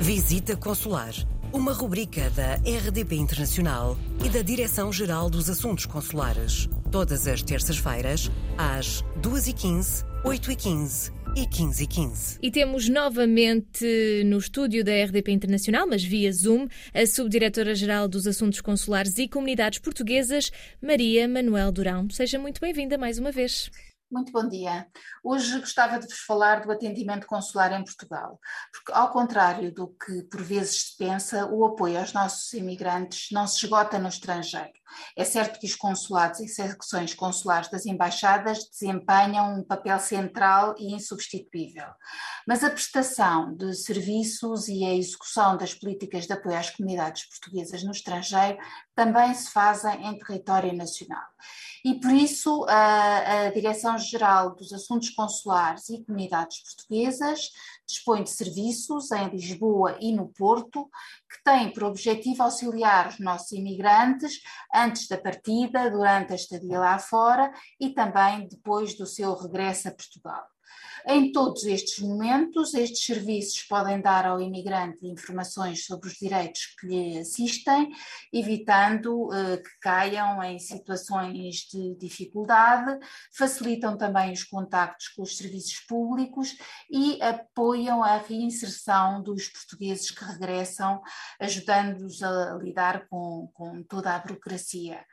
Visita Consular, uma rubrica da RDP Internacional e da Direção-Geral dos Assuntos Consulares. Todas as terças-feiras, às 2h15, 8h15 e 15 h 15. E temos novamente no estúdio da RDP Internacional, mas via Zoom, a Subdiretora-Geral dos Assuntos Consulares e Comunidades Portuguesas, Maria Manuel Durão. Seja muito bem-vinda mais uma vez. Muito bom dia. Hoje gostava de vos falar do atendimento consular em Portugal, porque, ao contrário do que por vezes se pensa, o apoio aos nossos imigrantes não se esgota no estrangeiro. É certo que os consulados e secções consulares das embaixadas desempenham um papel central e insubstituível, mas a prestação de serviços e a execução das políticas de apoio às comunidades portuguesas no estrangeiro também se fazem em território nacional. E por isso a, a Direção-Geral dos Assuntos Consulares e Comunidades Portuguesas dispõe de serviços em Lisboa e no Porto que têm por objetivo auxiliar os nossos imigrantes antes da partida, durante a estadia lá fora e também depois do seu regresso a Portugal. Em todos estes momentos, estes serviços podem dar ao imigrante informações sobre os direitos que lhe assistem, evitando uh, que caiam em situações de dificuldade, facilitam também os contactos com os serviços públicos e apoiam a reinserção dos portugueses que regressam, ajudando-os a lidar com, com toda a burocracia.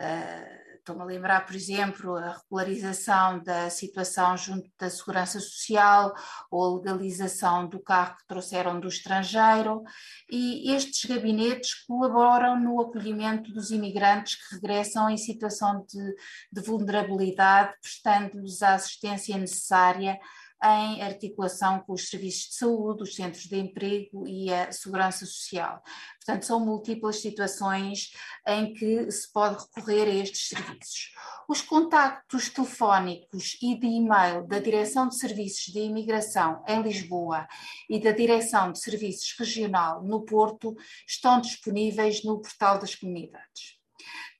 Uh, Estou-me a lembrar, por exemplo, a regularização da situação junto da Segurança Social ou a legalização do carro que trouxeram do estrangeiro, e estes gabinetes colaboram no acolhimento dos imigrantes que regressam em situação de, de vulnerabilidade, prestando-lhes a assistência necessária em articulação com os serviços de saúde, os centros de emprego e a segurança social. Portanto, são múltiplas situações em que se pode recorrer a estes serviços. Os contactos telefónicos e de e-mail da Direção de Serviços de Imigração em Lisboa e da Direção de Serviços Regional no Porto estão disponíveis no portal das comunidades.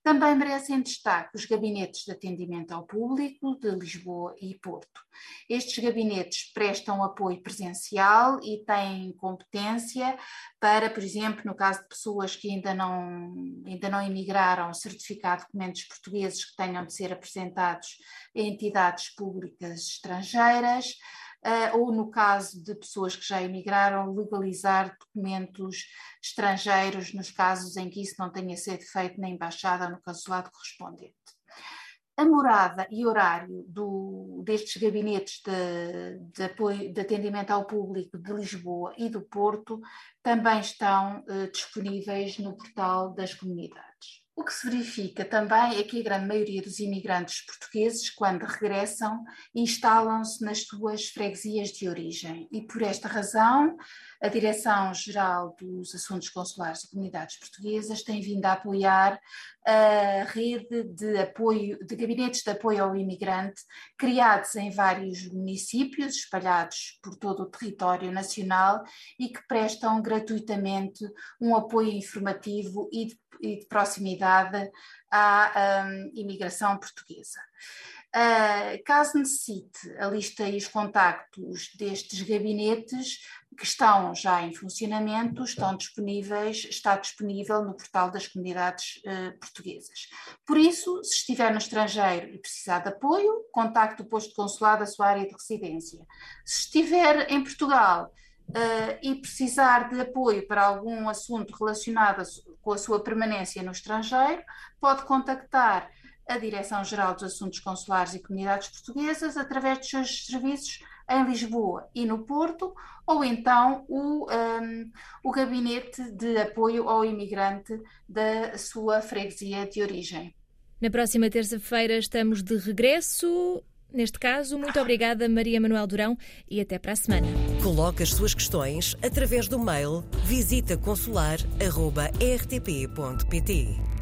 Também merecem destaque os gabinetes de atendimento ao público de Lisboa e Porto. Estes gabinetes prestam apoio presencial e têm competência para, por exemplo, no caso de pessoas que ainda não, ainda não emigraram, certificar documentos portugueses que tenham de ser apresentados a entidades públicas estrangeiras, uh, ou no caso de pessoas que já emigraram, legalizar documentos estrangeiros nos casos em que isso não tenha sido feito na embaixada ou no consulado correspondente. A morada e horário do, destes gabinetes de, de, apoio, de atendimento ao público de Lisboa e do Porto também estão uh, disponíveis no portal das comunidades. O que se verifica também é que a grande maioria dos imigrantes portugueses, quando regressam, instalam-se nas suas freguesias de origem. E, por esta razão, a Direção-Geral dos Assuntos Consulares e Comunidades Portuguesas tem vindo a apoiar a rede de apoio, de gabinetes de apoio ao imigrante, criados em vários municípios, espalhados por todo o território nacional e que prestam gratuitamente um apoio informativo e de, e de proximidade à um, imigração portuguesa. Uh, caso necessite a lista e os contactos destes gabinetes que estão já em funcionamento, estão disponíveis, está disponível no portal das comunidades uh, portuguesas. Por isso, se estiver no estrangeiro e precisar de apoio, contacte o posto consulado da sua área de residência. Se estiver em Portugal uh, e precisar de apoio para algum assunto relacionado com a sua permanência no estrangeiro, pode contactar a Direção-Geral dos Assuntos Consulares e Comunidades Portuguesas através dos seus serviços em Lisboa e no Porto, ou então o, um, o Gabinete de Apoio ao Imigrante da sua freguesia de origem. Na próxima terça-feira estamos de regresso. Neste caso, muito obrigada, Maria Manuel Durão, e até para a semana. Coloque as suas questões através do mail visitaconsular.rtp.pt.